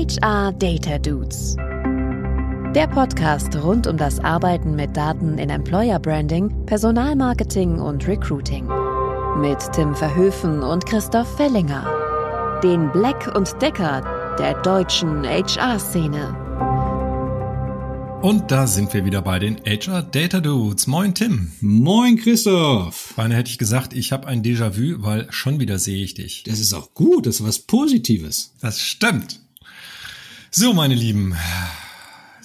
HR Data Dudes. Der Podcast rund um das Arbeiten mit Daten in Employer Branding, Personalmarketing und Recruiting. Mit Tim Verhöfen und Christoph Fellinger. Den Black und Decker der deutschen HR-Szene. Und da sind wir wieder bei den HR Data Dudes. Moin Tim. Moin Christoph. Beinahe hätte ich gesagt, ich habe ein Déjà-vu, weil schon wieder sehe ich dich. Das ist auch gut, das ist was Positives. Das stimmt. So, meine Lieben,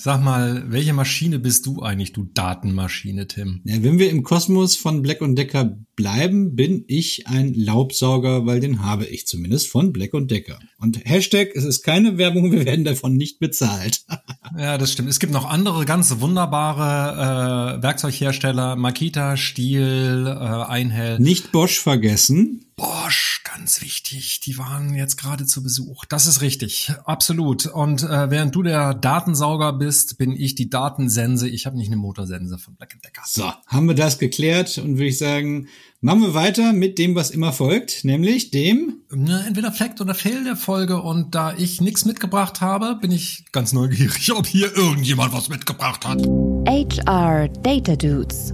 Sag mal, welche Maschine bist du eigentlich, du Datenmaschine, Tim? Ja, wenn wir im Kosmos von Black Decker bleiben, bin ich ein Laubsauger, weil den habe ich zumindest von Black Decker. Und Hashtag, es ist keine Werbung, wir werden davon nicht bezahlt. ja, das stimmt. Es gibt noch andere ganz wunderbare äh, Werkzeughersteller, Makita, Stiel, äh, Einhell. Nicht Bosch vergessen. Bosch, ganz wichtig. Die waren jetzt gerade zu Besuch. Das ist richtig, absolut. Und äh, während du der Datensauger bist, bin ich die Datensense. Ich habe nicht eine Motorsense von Black Decker. So, haben wir das geklärt und würde ich sagen, machen wir weiter mit dem, was immer folgt, nämlich dem ne, entweder Fact oder Fail der Folge. Und da ich nichts mitgebracht habe, bin ich ganz neugierig, ob hier irgendjemand was mitgebracht hat. HR Data Dudes.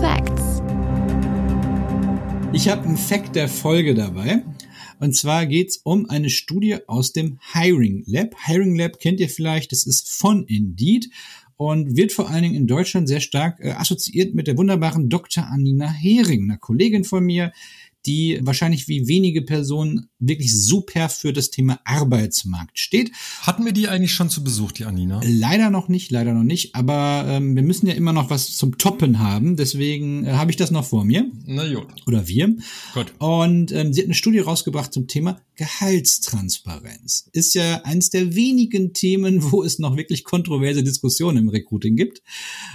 Facts. Ich habe einen Fact der Folge dabei. Und zwar geht's um eine Studie aus dem Hiring Lab. Hiring Lab kennt ihr vielleicht, das ist von Indeed und wird vor allen Dingen in Deutschland sehr stark äh, assoziiert mit der wunderbaren Dr. Anina Hering, einer Kollegin von mir, die wahrscheinlich wie wenige Personen wirklich super für das Thema Arbeitsmarkt steht. Hatten wir die eigentlich schon zu Besuch, die Anina? Leider noch nicht, leider noch nicht. Aber ähm, wir müssen ja immer noch was zum Toppen haben. Deswegen äh, habe ich das noch vor mir. Na gut. Oder wir. Gut. Und ähm, sie hat eine Studie rausgebracht zum Thema Gehaltstransparenz. Ist ja eins der wenigen Themen, wo es noch wirklich kontroverse Diskussionen im Recruiting gibt.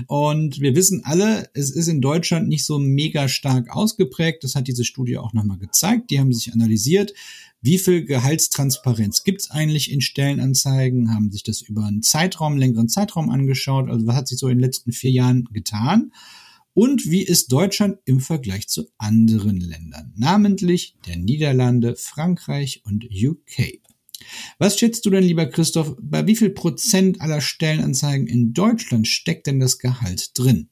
Und wir wissen alle, es ist in Deutschland nicht so mega stark ausgeprägt. Das hat diese Studie auch nochmal gezeigt. Die haben sich analysiert, wie viel Gehaltstransparenz gibt es eigentlich in Stellenanzeigen, haben sich das über einen Zeitraum, längeren Zeitraum angeschaut. Also was hat sich so in den letzten vier Jahren getan? Und wie ist Deutschland im Vergleich zu anderen Ländern, namentlich der Niederlande, Frankreich und UK? Was schätzt du denn, lieber Christoph, bei wie viel Prozent aller Stellenanzeigen in Deutschland steckt denn das Gehalt drin?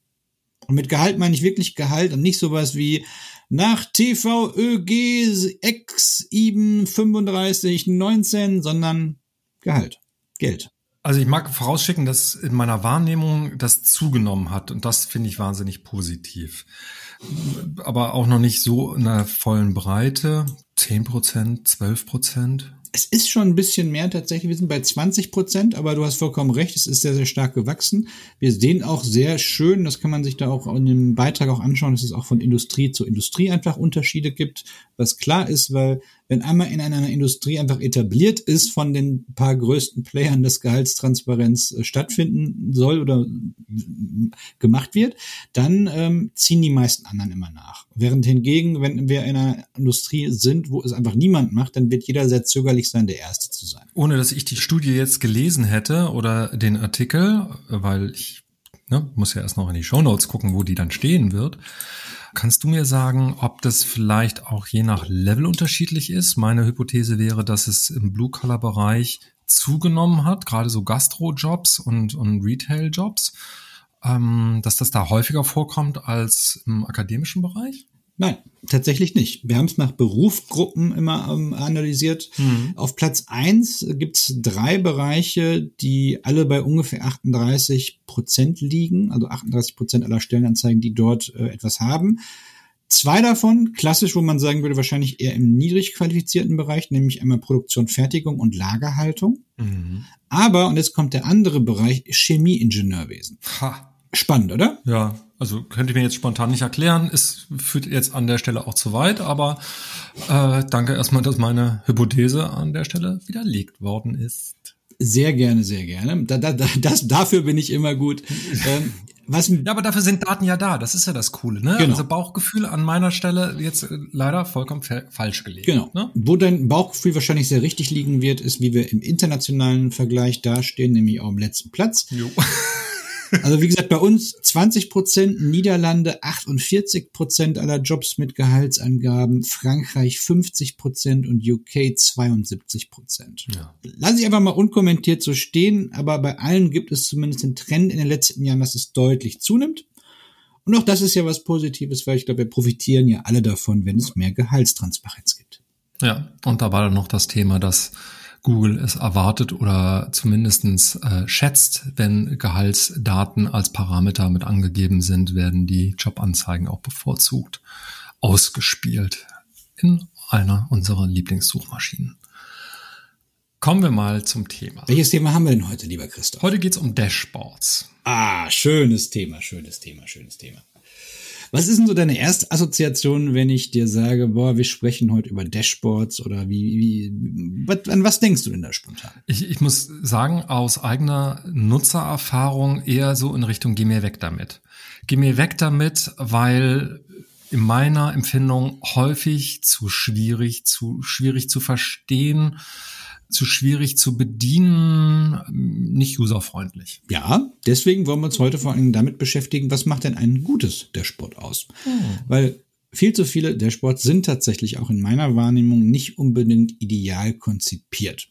Und mit Gehalt meine ich wirklich Gehalt und nicht sowas wie nach TVÖG X IBEN 3519, sondern Gehalt, Geld. Also ich mag vorausschicken, dass in meiner Wahrnehmung das zugenommen hat und das finde ich wahnsinnig positiv. Aber auch noch nicht so in der vollen Breite. 10 Prozent, 12 Prozent. Es ist schon ein bisschen mehr tatsächlich. Wir sind bei 20 Prozent, aber du hast vollkommen recht. Es ist sehr, sehr stark gewachsen. Wir sehen auch sehr schön, das kann man sich da auch in dem Beitrag auch anschauen, dass es auch von Industrie zu Industrie einfach Unterschiede gibt. Was klar ist, weil wenn einmal in einer Industrie einfach etabliert ist von den paar größten Playern, dass Gehaltstransparenz äh, stattfinden soll oder gemacht wird, dann ähm, ziehen die meisten anderen immer nach. Während hingegen, wenn wir in einer Industrie sind, wo es einfach niemand macht, dann wird jeder sehr zögerlich sein, der Erste zu sein. Ohne dass ich die Studie jetzt gelesen hätte oder den Artikel, weil ich ne, muss ja erst noch in die Shownotes gucken, wo die dann stehen wird. Kannst du mir sagen, ob das vielleicht auch je nach Level unterschiedlich ist? Meine Hypothese wäre, dass es im Blue-Color-Bereich zugenommen hat, gerade so Gastro-Jobs und, und Retail-Jobs, ähm, dass das da häufiger vorkommt als im akademischen Bereich? Nein, tatsächlich nicht. Wir haben es nach Berufsgruppen immer ähm, analysiert. Mhm. Auf Platz eins gibt's drei Bereiche, die alle bei ungefähr 38 Prozent liegen, also 38 Prozent aller Stellenanzeigen, die dort äh, etwas haben. Zwei davon, klassisch, wo man sagen würde, wahrscheinlich eher im niedrig qualifizierten Bereich, nämlich einmal Produktion, Fertigung und Lagerhaltung. Mhm. Aber, und jetzt kommt der andere Bereich, Chemieingenieurwesen. Ha. Spannend, oder? Ja, also könnte ich mir jetzt spontan nicht erklären. Es führt jetzt an der Stelle auch zu weit, aber äh, danke erstmal, dass meine Hypothese an der Stelle widerlegt worden ist. Sehr gerne, sehr gerne. Da, da, das, dafür bin ich immer gut. Ähm, was, ja, aber dafür sind Daten ja da. Das ist ja das Coole. Ne? Genau. Also Bauchgefühl an meiner Stelle jetzt äh, leider vollkommen falsch gelegt. Genau. Ne? Wo dein Bauchgefühl wahrscheinlich sehr richtig liegen wird, ist, wie wir im internationalen Vergleich dastehen, nämlich auch am letzten Platz. Jo. Also wie gesagt, bei uns 20 Prozent, Niederlande 48 Prozent aller Jobs mit Gehaltsangaben, Frankreich 50 Prozent und UK 72 Prozent. Ja. Lass ich einfach mal unkommentiert so stehen, aber bei allen gibt es zumindest einen Trend in den letzten Jahren, dass es deutlich zunimmt. Und auch das ist ja was Positives, weil ich glaube, wir profitieren ja alle davon, wenn es mehr Gehaltstransparenz gibt. Ja, und da war dann noch das Thema, dass Google es erwartet oder zumindestens äh, schätzt, wenn Gehaltsdaten als Parameter mit angegeben sind, werden die Jobanzeigen auch bevorzugt ausgespielt in einer unserer Lieblingssuchmaschinen. Kommen wir mal zum Thema. Welches Thema haben wir denn heute, lieber Christoph? Heute geht's um Dashboards. Ah, schönes Thema, schönes Thema, schönes Thema. Was ist denn so deine erste Assoziation, wenn ich dir sage, boah, wir sprechen heute über Dashboards oder wie, wie was, an was denkst du denn da spontan? Ich, ich muss sagen, aus eigener Nutzererfahrung eher so in Richtung, geh mir weg damit. Geh mir weg damit, weil in meiner Empfindung häufig zu schwierig, zu schwierig zu verstehen, zu schwierig zu bedienen, nicht userfreundlich. Ja, deswegen wollen wir uns heute vor allem damit beschäftigen, was macht denn ein gutes Dashboard aus? Hm. Weil viel zu viele Dashboards sind tatsächlich auch in meiner Wahrnehmung nicht unbedingt ideal konzipiert.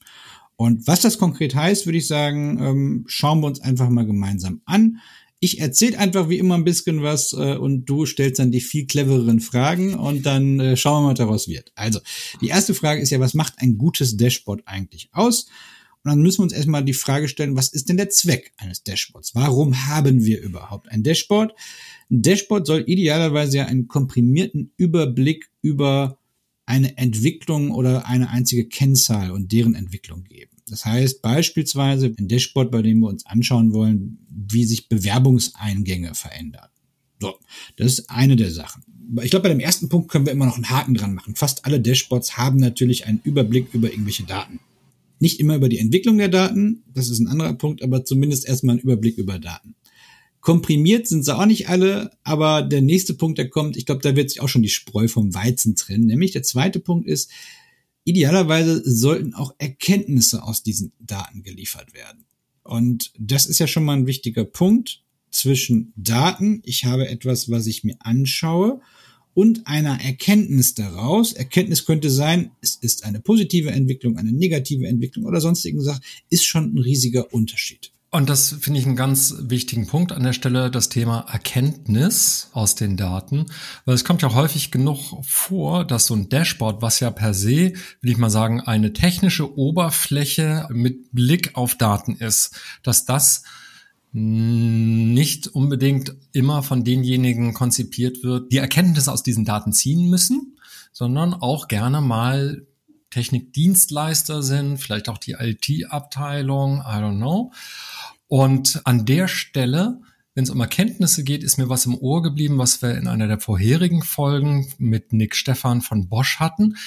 Und was das konkret heißt, würde ich sagen, ähm, schauen wir uns einfach mal gemeinsam an. Ich erzähle einfach wie immer ein bisschen was äh, und du stellst dann die viel clevereren Fragen und dann äh, schauen wir mal, was daraus wird. Also, die erste Frage ist ja, was macht ein gutes Dashboard eigentlich aus? Und dann müssen wir uns erstmal die Frage stellen, was ist denn der Zweck eines Dashboards? Warum haben wir überhaupt ein Dashboard? Ein Dashboard soll idealerweise ja einen komprimierten Überblick über eine Entwicklung oder eine einzige Kennzahl und deren Entwicklung geben. Das heißt beispielsweise ein Dashboard, bei dem wir uns anschauen wollen, wie sich Bewerbungseingänge verändern. So, das ist eine der Sachen. Ich glaube, bei dem ersten Punkt können wir immer noch einen Haken dran machen. Fast alle Dashboards haben natürlich einen Überblick über irgendwelche Daten. Nicht immer über die Entwicklung der Daten, das ist ein anderer Punkt, aber zumindest erstmal einen Überblick über Daten. Komprimiert sind sie auch nicht alle, aber der nächste Punkt, der kommt, ich glaube, da wird sich auch schon die Spreu vom Weizen trennen. Nämlich der zweite Punkt ist, Idealerweise sollten auch Erkenntnisse aus diesen Daten geliefert werden. Und das ist ja schon mal ein wichtiger Punkt zwischen Daten, ich habe etwas, was ich mir anschaue, und einer Erkenntnis daraus. Erkenntnis könnte sein, es ist eine positive Entwicklung, eine negative Entwicklung oder sonstigen Sachen, ist schon ein riesiger Unterschied. Und das finde ich einen ganz wichtigen Punkt an der Stelle, das Thema Erkenntnis aus den Daten. Weil es kommt ja häufig genug vor, dass so ein Dashboard, was ja per se, will ich mal sagen, eine technische Oberfläche mit Blick auf Daten ist, dass das nicht unbedingt immer von denjenigen konzipiert wird, die Erkenntnisse aus diesen Daten ziehen müssen, sondern auch gerne mal Technikdienstleister sind, vielleicht auch die IT-Abteilung, I don't know. Und an der Stelle, wenn es um Erkenntnisse geht, ist mir was im Ohr geblieben, was wir in einer der vorherigen Folgen mit Nick Stefan von Bosch hatten,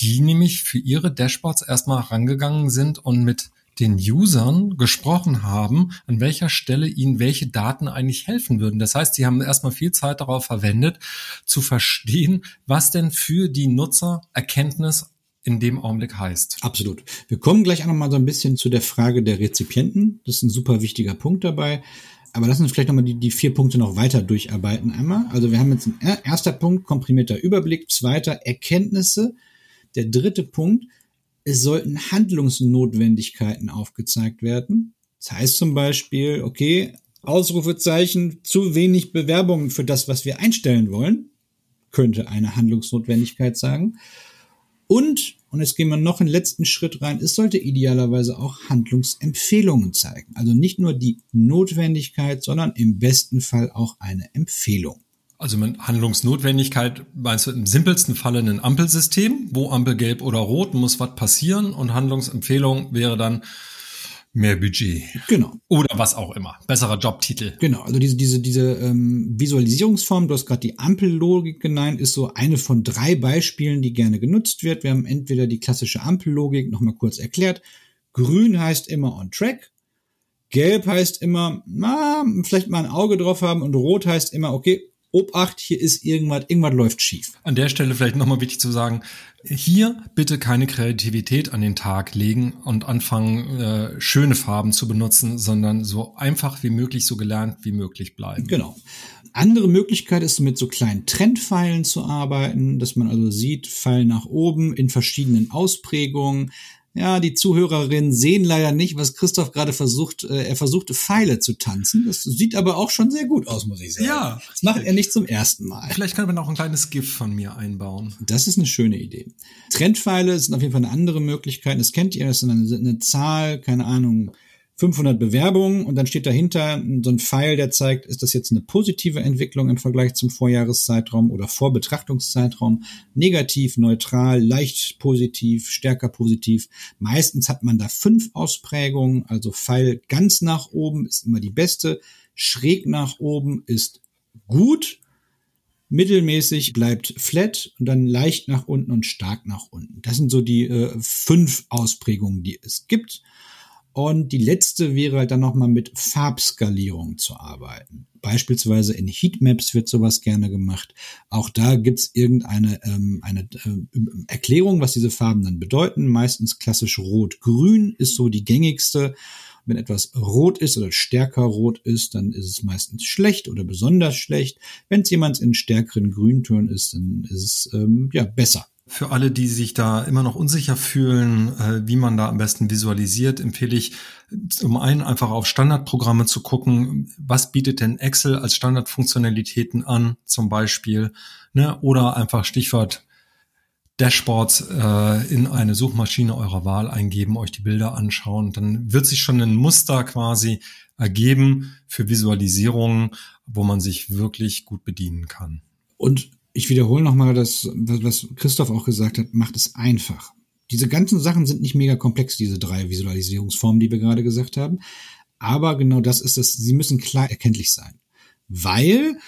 die nämlich für ihre Dashboards erstmal rangegangen sind und mit den Usern gesprochen haben, an welcher Stelle ihnen welche Daten eigentlich helfen würden. Das heißt, sie haben erstmal viel Zeit darauf verwendet, zu verstehen, was denn für die Nutzer Erkenntnis in dem Augenblick heißt. Absolut. Wir kommen gleich auch noch mal so ein bisschen zu der Frage der Rezipienten. Das ist ein super wichtiger Punkt dabei. Aber lass uns vielleicht nochmal die, die vier Punkte noch weiter durcharbeiten einmal. Also wir haben jetzt ein erster Punkt, komprimierter Überblick. Zweiter, Erkenntnisse. Der dritte Punkt, es sollten Handlungsnotwendigkeiten aufgezeigt werden. Das heißt zum Beispiel, okay, Ausrufezeichen, zu wenig Bewerbungen für das, was wir einstellen wollen, könnte eine Handlungsnotwendigkeit sagen. Und, und jetzt gehen wir noch einen letzten Schritt rein, es sollte idealerweise auch Handlungsempfehlungen zeigen. Also nicht nur die Notwendigkeit, sondern im besten Fall auch eine Empfehlung. Also mit Handlungsnotwendigkeit meinst du im simpelsten Falle ein Ampelsystem, wo Ampel gelb oder rot muss was passieren und Handlungsempfehlung wäre dann Mehr Budget. Genau. Oder was auch immer. Besserer Jobtitel. Genau, also diese, diese, diese ähm, Visualisierungsform, du hast gerade die Ampellogik genannt, ist so eine von drei Beispielen, die gerne genutzt wird. Wir haben entweder die klassische Ampellogik, nochmal kurz erklärt. Grün heißt immer on track. Gelb heißt immer, na, vielleicht mal ein Auge drauf haben und rot heißt immer, okay, Obacht, hier ist irgendwas, irgendwas läuft schief. An der Stelle vielleicht nochmal wichtig zu sagen, hier bitte keine Kreativität an den Tag legen und anfangen, äh, schöne Farben zu benutzen, sondern so einfach wie möglich, so gelernt wie möglich bleiben. Genau. Andere Möglichkeit ist mit so kleinen Trendpfeilen zu arbeiten, dass man also sieht, Pfeil nach oben in verschiedenen Ausprägungen. Ja, die Zuhörerinnen sehen leider nicht, was Christoph gerade versucht. Äh, er versuchte Pfeile zu tanzen. Das sieht aber auch schon sehr gut aus, muss ich sagen. Ja. Das macht er nicht zum ersten Mal. Vielleicht kann man auch ein kleines GIF von mir einbauen. Das ist eine schöne Idee. Trendpfeile sind auf jeden Fall eine andere Möglichkeit. Das kennt ihr, das ist eine, eine Zahl, keine Ahnung, 500 Bewerbungen und dann steht dahinter so ein Pfeil, der zeigt, ist das jetzt eine positive Entwicklung im Vergleich zum Vorjahreszeitraum oder Vorbetrachtungszeitraum, negativ, neutral, leicht positiv, stärker positiv. Meistens hat man da fünf Ausprägungen, also Pfeil ganz nach oben ist immer die beste, schräg nach oben ist gut, mittelmäßig bleibt flat und dann leicht nach unten und stark nach unten. Das sind so die äh, fünf Ausprägungen, die es gibt. Und die letzte wäre halt dann nochmal mit Farbskalierung zu arbeiten. Beispielsweise in Heatmaps wird sowas gerne gemacht. Auch da gibt's irgendeine ähm, eine, äh, Erklärung, was diese Farben dann bedeuten. Meistens klassisch Rot-Grün ist so die gängigste. Wenn etwas rot ist oder stärker rot ist, dann ist es meistens schlecht oder besonders schlecht. Wenn es jemand in stärkeren Grüntönen ist, dann ist es ähm, ja besser. Für alle, die sich da immer noch unsicher fühlen, äh, wie man da am besten visualisiert, empfehle ich zum einen einfach auf Standardprogramme zu gucken, was bietet denn Excel als Standardfunktionalitäten an, zum Beispiel, ne? oder einfach Stichwort Dashboards äh, in eine Suchmaschine eurer Wahl eingeben, euch die Bilder anschauen, dann wird sich schon ein Muster quasi ergeben für Visualisierungen, wo man sich wirklich gut bedienen kann. Und ich wiederhole nochmal das, was Christoph auch gesagt hat, macht es einfach. Diese ganzen Sachen sind nicht mega komplex, diese drei Visualisierungsformen, die wir gerade gesagt haben. Aber genau das ist es, sie müssen klar erkenntlich sein. Weil,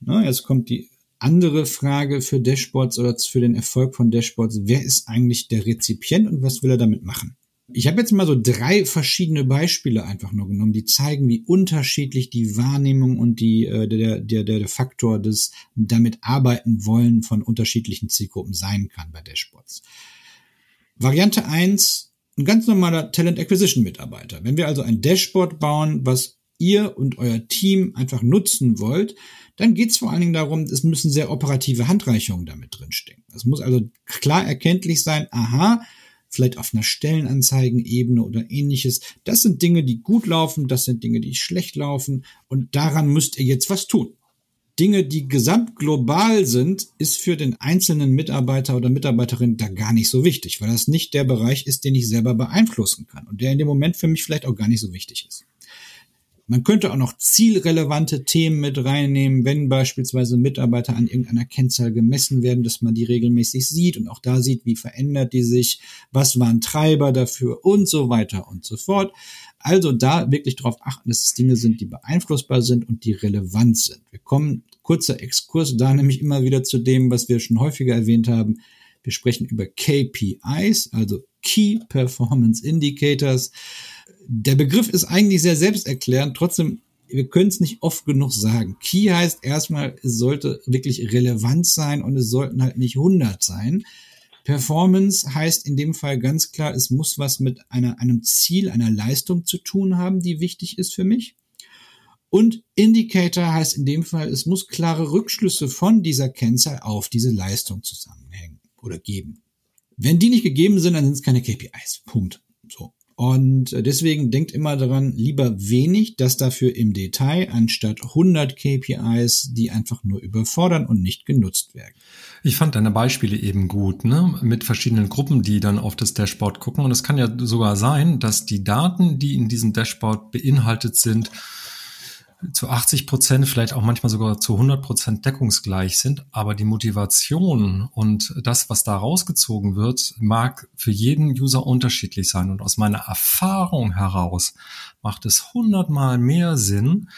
na, jetzt kommt die andere Frage für Dashboards oder für den Erfolg von Dashboards. Wer ist eigentlich der Rezipient und was will er damit machen? Ich habe jetzt mal so drei verschiedene Beispiele einfach nur genommen, die zeigen, wie unterschiedlich die Wahrnehmung und die, äh, der, der, der, der Faktor des damit arbeiten wollen von unterschiedlichen Zielgruppen sein kann bei Dashboards. Variante eins ein ganz normaler Talent Acquisition Mitarbeiter. Wenn wir also ein Dashboard bauen, was ihr und euer Team einfach nutzen wollt, dann geht es vor allen Dingen darum, es müssen sehr operative Handreichungen damit drinstecken. Es muss also klar erkenntlich sein, aha, vielleicht auf einer Stellenanzeigenebene oder ähnliches. Das sind Dinge, die gut laufen, das sind Dinge, die schlecht laufen und daran müsst ihr jetzt was tun. Dinge, die gesamtglobal sind, ist für den einzelnen Mitarbeiter oder Mitarbeiterin da gar nicht so wichtig, weil das nicht der Bereich ist, den ich selber beeinflussen kann und der in dem Moment für mich vielleicht auch gar nicht so wichtig ist. Man könnte auch noch zielrelevante Themen mit reinnehmen, wenn beispielsweise Mitarbeiter an irgendeiner Kennzahl gemessen werden, dass man die regelmäßig sieht und auch da sieht, wie verändert die sich, was waren Treiber dafür und so weiter und so fort. Also da wirklich darauf achten, dass es Dinge sind, die beeinflussbar sind und die relevant sind. Wir kommen, kurzer Exkurs, da nämlich immer wieder zu dem, was wir schon häufiger erwähnt haben. Wir sprechen über KPIs, also Key Performance Indicators der Begriff ist eigentlich sehr selbsterklärend, trotzdem, wir können es nicht oft genug sagen. Key heißt erstmal, es sollte wirklich relevant sein und es sollten halt nicht 100 sein. Performance heißt in dem Fall ganz klar, es muss was mit einer, einem Ziel, einer Leistung zu tun haben, die wichtig ist für mich. Und Indicator heißt in dem Fall, es muss klare Rückschlüsse von dieser Kennzahl auf diese Leistung zusammenhängen oder geben. Wenn die nicht gegeben sind, dann sind es keine KPIs. Punkt. So. Und deswegen denkt immer daran, lieber wenig, das dafür im Detail, anstatt 100 KPIs, die einfach nur überfordern und nicht genutzt werden. Ich fand deine Beispiele eben gut, ne? mit verschiedenen Gruppen, die dann auf das Dashboard gucken. Und es kann ja sogar sein, dass die Daten, die in diesem Dashboard beinhaltet sind, zu 80 Prozent, vielleicht auch manchmal sogar zu 100 Prozent deckungsgleich sind. Aber die Motivation und das, was da rausgezogen wird, mag für jeden User unterschiedlich sein. Und aus meiner Erfahrung heraus macht es hundertmal mehr Sinn,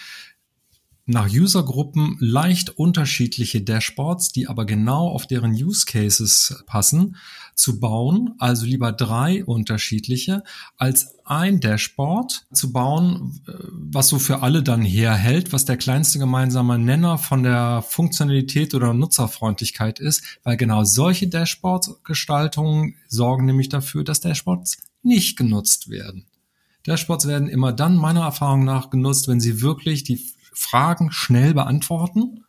nach Usergruppen leicht unterschiedliche Dashboards, die aber genau auf deren Use Cases passen, zu bauen. Also lieber drei unterschiedliche als ein Dashboard zu bauen, äh, was so für alle dann herhält, was der kleinste gemeinsame Nenner von der Funktionalität oder Nutzerfreundlichkeit ist, weil genau solche Dashboard-Gestaltungen sorgen nämlich dafür, dass Dashboards nicht genutzt werden. Dashboards werden immer dann meiner Erfahrung nach genutzt, wenn sie wirklich die Fragen schnell beantworten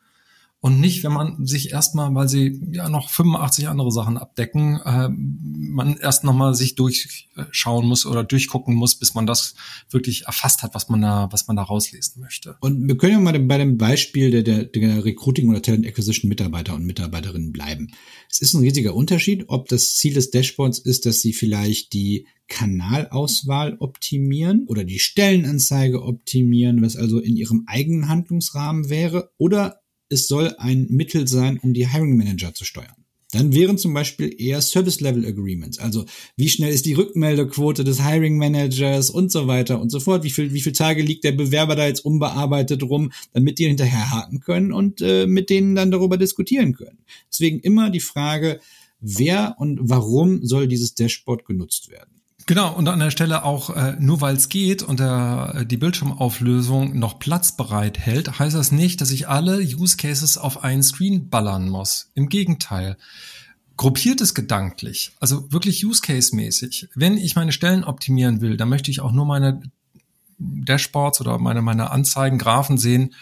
und nicht, wenn man sich erstmal, weil sie ja noch 85 andere Sachen abdecken, äh, man erst nochmal sich durchschauen muss oder durchgucken muss, bis man das wirklich erfasst hat, was man da, was man da rauslesen möchte. Und wir können ja mal bei dem Beispiel der, der, der Recruiting oder Talent Acquisition Mitarbeiter und Mitarbeiterinnen bleiben. Es ist ein riesiger Unterschied, ob das Ziel des Dashboards ist, dass sie vielleicht die Kanalauswahl optimieren oder die Stellenanzeige optimieren, was also in ihrem eigenen Handlungsrahmen wäre, oder es soll ein Mittel sein, um die Hiring Manager zu steuern. Dann wären zum Beispiel eher Service Level Agreements, also wie schnell ist die Rückmeldequote des Hiring Managers und so weiter und so fort. Wie viel, wie viel Tage liegt der Bewerber da jetzt unbearbeitet rum, damit die hinterher haken können und äh, mit denen dann darüber diskutieren können. Deswegen immer die Frage, wer und warum soll dieses Dashboard genutzt werden? Genau, und an der Stelle auch, äh, nur weil es geht und der, äh, die Bildschirmauflösung noch Platz bereit hält, heißt das nicht, dass ich alle Use Cases auf einen Screen ballern muss. Im Gegenteil. Gruppiert es gedanklich, also wirklich Use Case mäßig. Wenn ich meine Stellen optimieren will, dann möchte ich auch nur meine Dashboards oder meine, meine Anzeigen, Graphen sehen,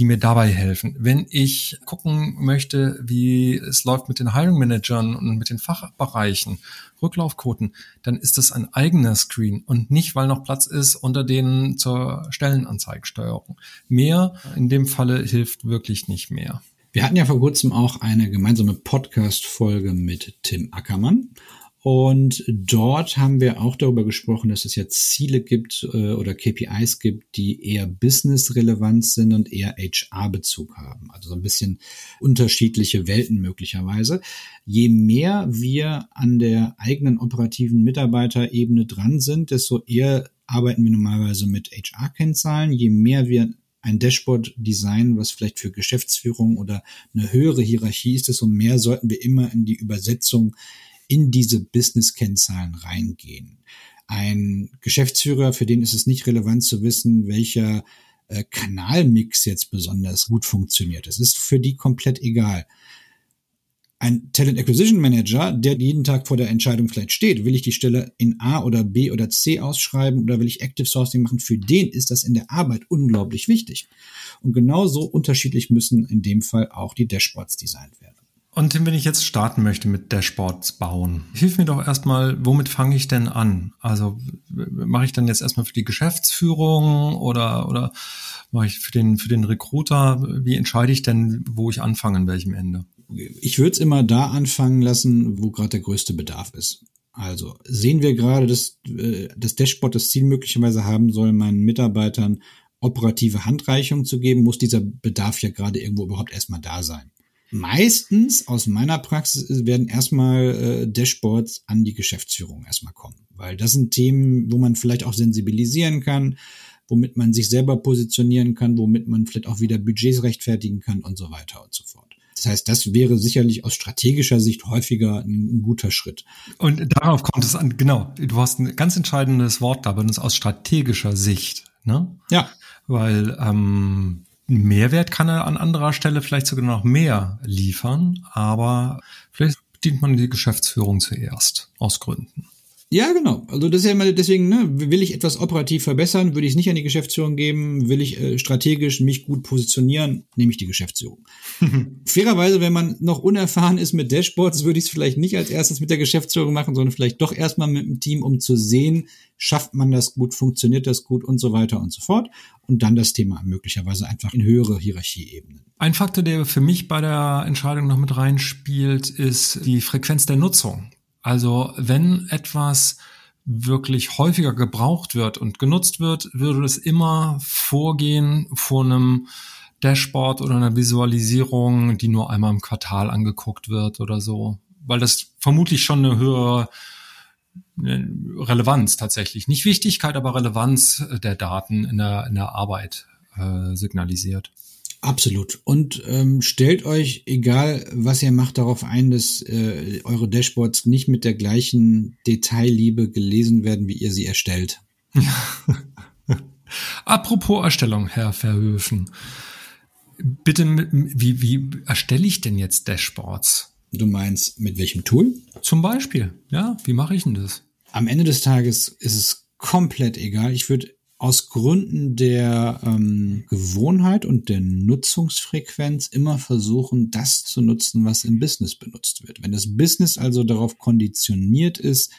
die mir dabei helfen. Wenn ich gucken möchte, wie es läuft mit den Hiring Managern und mit den Fachbereichen, Rücklaufquoten, dann ist das ein eigener Screen und nicht, weil noch Platz ist unter denen zur Stellenanzeigensteuerung. Mehr in dem Falle hilft wirklich nicht mehr. Wir hatten ja vor kurzem auch eine gemeinsame Podcast-Folge mit Tim Ackermann. Und dort haben wir auch darüber gesprochen, dass es ja Ziele gibt äh, oder KPIs gibt, die eher business-relevant sind und eher HR-Bezug haben. Also so ein bisschen unterschiedliche Welten möglicherweise. Je mehr wir an der eigenen operativen Mitarbeiterebene dran sind, desto eher arbeiten wir normalerweise mit HR-Kennzahlen. Je mehr wir ein Dashboard designen, was vielleicht für Geschäftsführung oder eine höhere Hierarchie ist, desto mehr sollten wir immer in die Übersetzung in diese Business-Kennzahlen reingehen. Ein Geschäftsführer, für den ist es nicht relevant zu wissen, welcher äh, Kanalmix jetzt besonders gut funktioniert. Es ist für die komplett egal. Ein Talent Acquisition Manager, der jeden Tag vor der Entscheidung vielleicht steht, will ich die Stelle in A oder B oder C ausschreiben oder will ich Active Sourcing machen, für den ist das in der Arbeit unglaublich wichtig. Und genauso unterschiedlich müssen in dem Fall auch die Dashboards designt werden. Und wenn ich jetzt starten möchte mit Dashboards bauen, hilf mir doch erstmal, womit fange ich denn an? Also mache ich dann jetzt erstmal für die Geschäftsführung oder, oder mache ich für den, für den Recruiter? Wie entscheide ich denn, wo ich anfange, an welchem Ende? Ich würde es immer da anfangen lassen, wo gerade der größte Bedarf ist. Also sehen wir gerade, dass äh, das Dashboard das Ziel möglicherweise haben soll, meinen Mitarbeitern operative Handreichung zu geben, muss dieser Bedarf ja gerade irgendwo überhaupt erstmal da sein. Meistens aus meiner Praxis werden erstmal äh, Dashboards an die Geschäftsführung erstmal kommen, weil das sind Themen, wo man vielleicht auch sensibilisieren kann, womit man sich selber positionieren kann, womit man vielleicht auch wieder Budgets rechtfertigen kann und so weiter und so fort. Das heißt, das wäre sicherlich aus strategischer Sicht häufiger ein, ein guter Schritt. Und darauf kommt es an, genau. Du hast ein ganz entscheidendes Wort da benutzt, aus strategischer Sicht. Ne? Ja. Weil ähm, Mehrwert kann er an anderer Stelle vielleicht sogar noch mehr liefern, aber vielleicht bedient man die Geschäftsführung zuerst aus Gründen. Ja, genau. Also das ist ja immer deswegen, ne, will ich etwas operativ verbessern, würde ich es nicht an die Geschäftsführung geben, will ich äh, strategisch mich gut positionieren, nehme ich die Geschäftsführung. Fairerweise, wenn man noch unerfahren ist mit Dashboards, würde ich es vielleicht nicht als erstes mit der Geschäftsführung machen, sondern vielleicht doch erstmal mit dem Team, um zu sehen, schafft man das gut, funktioniert das gut und so weiter und so fort. Und dann das Thema möglicherweise einfach in höhere Hierarchieebenen. Ein Faktor, der für mich bei der Entscheidung noch mit reinspielt, ist die Frequenz der Nutzung. Also wenn etwas wirklich häufiger gebraucht wird und genutzt wird, würde es immer vorgehen vor einem Dashboard oder einer Visualisierung, die nur einmal im Quartal angeguckt wird oder so. Weil das vermutlich schon eine höhere äh, Relevanz tatsächlich, nicht Wichtigkeit, aber Relevanz der Daten in der, in der Arbeit äh, signalisiert. Absolut. Und ähm, stellt euch, egal was ihr macht, darauf ein, dass äh, eure Dashboards nicht mit der gleichen Detailliebe gelesen werden, wie ihr sie erstellt. Apropos Erstellung, Herr Verhöfen. Bitte, wie, wie erstelle ich denn jetzt Dashboards? Du meinst, mit welchem Tool? Zum Beispiel, ja, wie mache ich denn das? Am Ende des Tages ist es komplett egal. Ich würde aus Gründen der ähm, Gewohnheit und der Nutzungsfrequenz immer versuchen, das zu nutzen, was im Business benutzt wird. Wenn das Business also darauf konditioniert ist,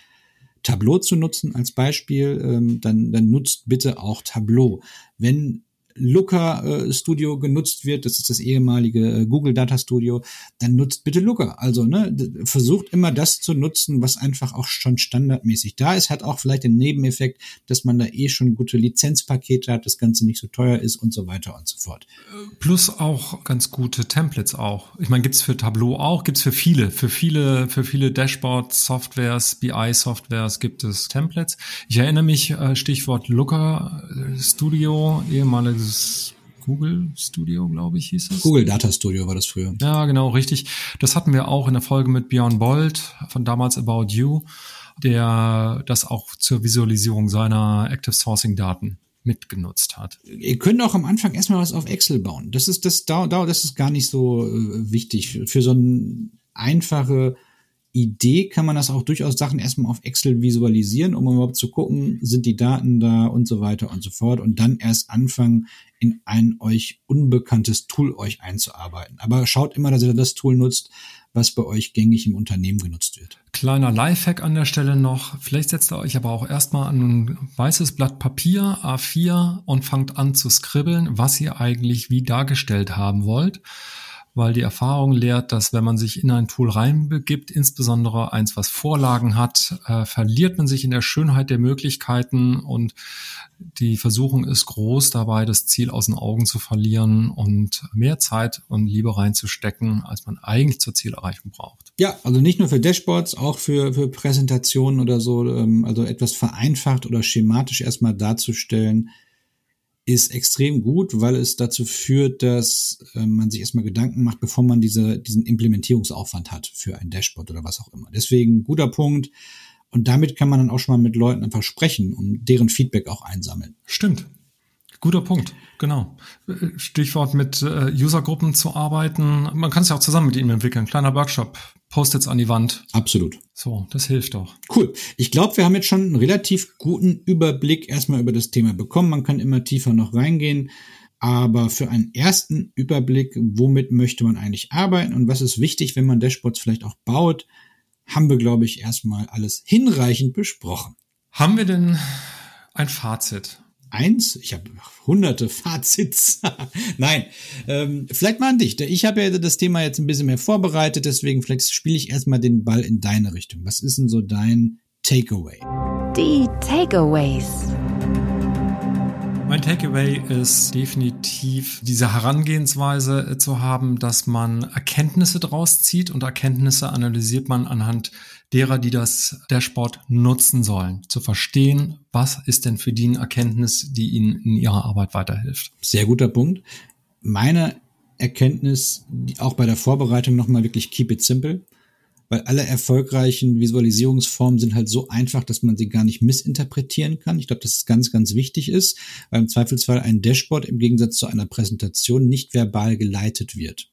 Tableau zu nutzen als Beispiel, ähm, dann, dann nutzt bitte auch Tableau. Wenn Looker äh, Studio genutzt wird, das ist das ehemalige äh, Google Data Studio, dann nutzt bitte Looker. Also ne, versucht immer das zu nutzen, was einfach auch schon standardmäßig da ist. Hat auch vielleicht den Nebeneffekt, dass man da eh schon gute Lizenzpakete hat, das Ganze nicht so teuer ist und so weiter und so fort. Plus auch ganz gute Templates auch. Ich meine, gibt's für Tableau auch, gibt's für viele, für viele, für viele Dashboard-Softwares, BI-Softwares gibt es Templates. Ich erinnere mich, äh, Stichwort Looker äh, Studio, ehemalige dieses Google Studio, glaube ich, hieß es. Google Data Studio war das früher. Ja, genau, richtig. Das hatten wir auch in der Folge mit Björn Bold von damals About You, der das auch zur Visualisierung seiner Active Sourcing Daten mitgenutzt hat. Ihr könnt auch am Anfang erstmal was auf Excel bauen. Das ist das da, das ist gar nicht so äh, wichtig für so eine einfache Idee kann man das auch durchaus Sachen erstmal auf Excel visualisieren, um überhaupt zu gucken, sind die Daten da und so weiter und so fort und dann erst anfangen, in ein euch unbekanntes Tool euch einzuarbeiten. Aber schaut immer, dass ihr das Tool nutzt, was bei euch gängig im Unternehmen genutzt wird. Kleiner Lifehack an der Stelle noch. Vielleicht setzt ihr euch aber auch erstmal an ein weißes Blatt Papier, A4 und fangt an zu skribbeln, was ihr eigentlich wie dargestellt haben wollt weil die Erfahrung lehrt, dass wenn man sich in ein Tool reinbegibt, insbesondere eins, was Vorlagen hat, äh, verliert man sich in der Schönheit der Möglichkeiten und die Versuchung ist groß, dabei das Ziel aus den Augen zu verlieren und mehr Zeit und Liebe reinzustecken, als man eigentlich zur Zielerreichung braucht. Ja, also nicht nur für Dashboards, auch für, für Präsentationen oder so, ähm, also etwas vereinfacht oder schematisch erstmal darzustellen, ist extrem gut, weil es dazu führt, dass äh, man sich erstmal Gedanken macht, bevor man diese, diesen Implementierungsaufwand hat für ein Dashboard oder was auch immer. Deswegen guter Punkt. Und damit kann man dann auch schon mal mit Leuten einfach sprechen und deren Feedback auch einsammeln. Stimmt. Guter Punkt, genau. Stichwort mit äh, Usergruppen zu arbeiten. Man kann es ja auch zusammen mit ihnen entwickeln. Kleiner Workshop, Post-its an die Wand. Absolut. So, das hilft doch. Cool. Ich glaube, wir haben jetzt schon einen relativ guten Überblick erstmal über das Thema bekommen. Man kann immer tiefer noch reingehen. Aber für einen ersten Überblick, womit möchte man eigentlich arbeiten und was ist wichtig, wenn man Dashboards vielleicht auch baut, haben wir, glaube ich, erstmal alles hinreichend besprochen. Haben wir denn ein Fazit? Eins. Ich habe hunderte Fazits. Nein, ähm, vielleicht mal an dich. Ich habe ja das Thema jetzt ein bisschen mehr vorbereitet, deswegen vielleicht spiele ich erstmal den Ball in deine Richtung. Was ist denn so dein Takeaway? Die Takeaways. Mein Takeaway ist definitiv diese Herangehensweise äh, zu haben, dass man Erkenntnisse draus zieht und Erkenntnisse analysiert man anhand derer, die das Dashboard nutzen sollen, zu verstehen, was ist denn für die eine Erkenntnis, die ihnen in ihrer Arbeit weiterhilft. Sehr guter Punkt. Meine Erkenntnis, auch bei der Vorbereitung nochmal wirklich keep it simple weil alle erfolgreichen Visualisierungsformen sind halt so einfach, dass man sie gar nicht missinterpretieren kann. Ich glaube, dass es ganz, ganz wichtig ist, weil im Zweifelsfall ein Dashboard im Gegensatz zu einer Präsentation nicht verbal geleitet wird.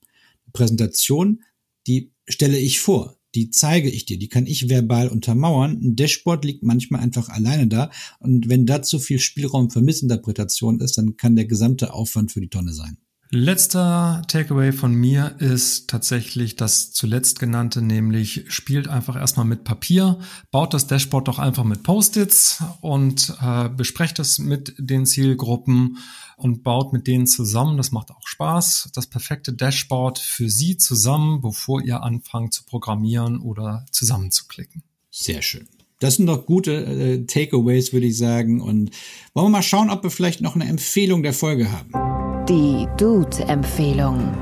Präsentation, die stelle ich vor, die zeige ich dir, die kann ich verbal untermauern. Ein Dashboard liegt manchmal einfach alleine da und wenn da zu viel Spielraum für Missinterpretation ist, dann kann der gesamte Aufwand für die Tonne sein. Letzter Takeaway von mir ist tatsächlich das zuletzt genannte, nämlich spielt einfach erstmal mit Papier, baut das Dashboard doch einfach mit Post-its und äh, besprecht es mit den Zielgruppen und baut mit denen zusammen. Das macht auch Spaß. Das perfekte Dashboard für Sie zusammen, bevor ihr anfangt zu programmieren oder zusammenzuklicken. Sehr schön. Das sind doch gute äh, Takeaways, würde ich sagen. Und wollen wir mal schauen, ob wir vielleicht noch eine Empfehlung der Folge haben. Die Dude-Empfehlung.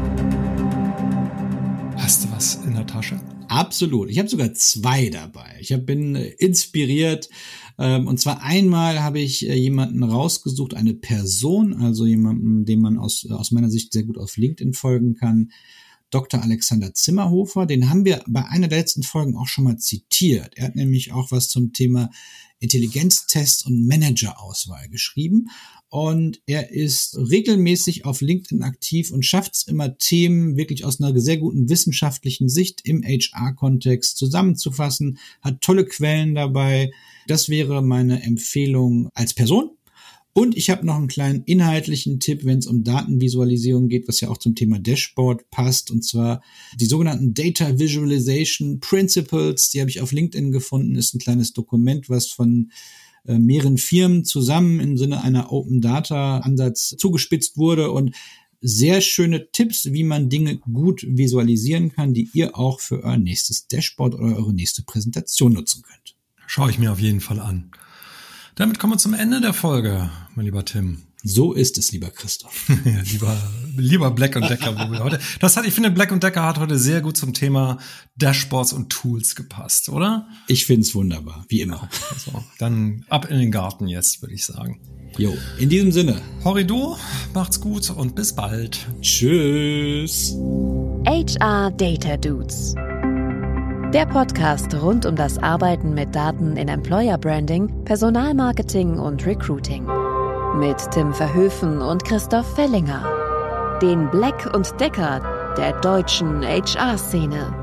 Hast du was in der Tasche? Absolut. Ich habe sogar zwei dabei. Ich hab, bin inspiriert Ähm, und zwar einmal habe ich äh, jemanden rausgesucht, eine Person, also jemanden, dem man aus, aus meiner Sicht sehr gut auf LinkedIn folgen kann. Dr. Alexander Zimmerhofer, den haben wir bei einer der letzten Folgen auch schon mal zitiert. Er hat nämlich auch was zum Thema Intelligenztest und Managerauswahl geschrieben. Und er ist regelmäßig auf LinkedIn aktiv und schafft es immer, Themen wirklich aus einer sehr guten wissenschaftlichen Sicht im HR-Kontext zusammenzufassen, hat tolle Quellen dabei. Das wäre meine Empfehlung als Person. Und ich habe noch einen kleinen inhaltlichen Tipp, wenn es um Datenvisualisierung geht, was ja auch zum Thema Dashboard passt. Und zwar die sogenannten Data Visualization Principles. Die habe ich auf LinkedIn gefunden. Ist ein kleines Dokument, was von äh, mehreren Firmen zusammen im Sinne einer Open Data Ansatz zugespitzt wurde und sehr schöne Tipps, wie man Dinge gut visualisieren kann, die ihr auch für euer nächstes Dashboard oder eure nächste Präsentation nutzen könnt. Schaue ich mir auf jeden Fall an. Damit kommen wir zum Ende der Folge, mein lieber Tim. So ist es, lieber Christoph. lieber, lieber Black und Decker, wo wir heute. Das hat, ich finde, Black und Decker hat heute sehr gut zum Thema Dashboards und Tools gepasst, oder? Ich finde es wunderbar, wie immer. Also, dann ab in den Garten jetzt, würde ich sagen. Jo, in diesem Sinne. Horrido, macht's gut und bis bald. Tschüss. HR Data Dudes. Der Podcast rund um das Arbeiten mit Daten in Employer Branding, Personalmarketing und Recruiting. Mit Tim Verhöfen und Christoph Fellinger. Den Black und Decker der deutschen HR-Szene.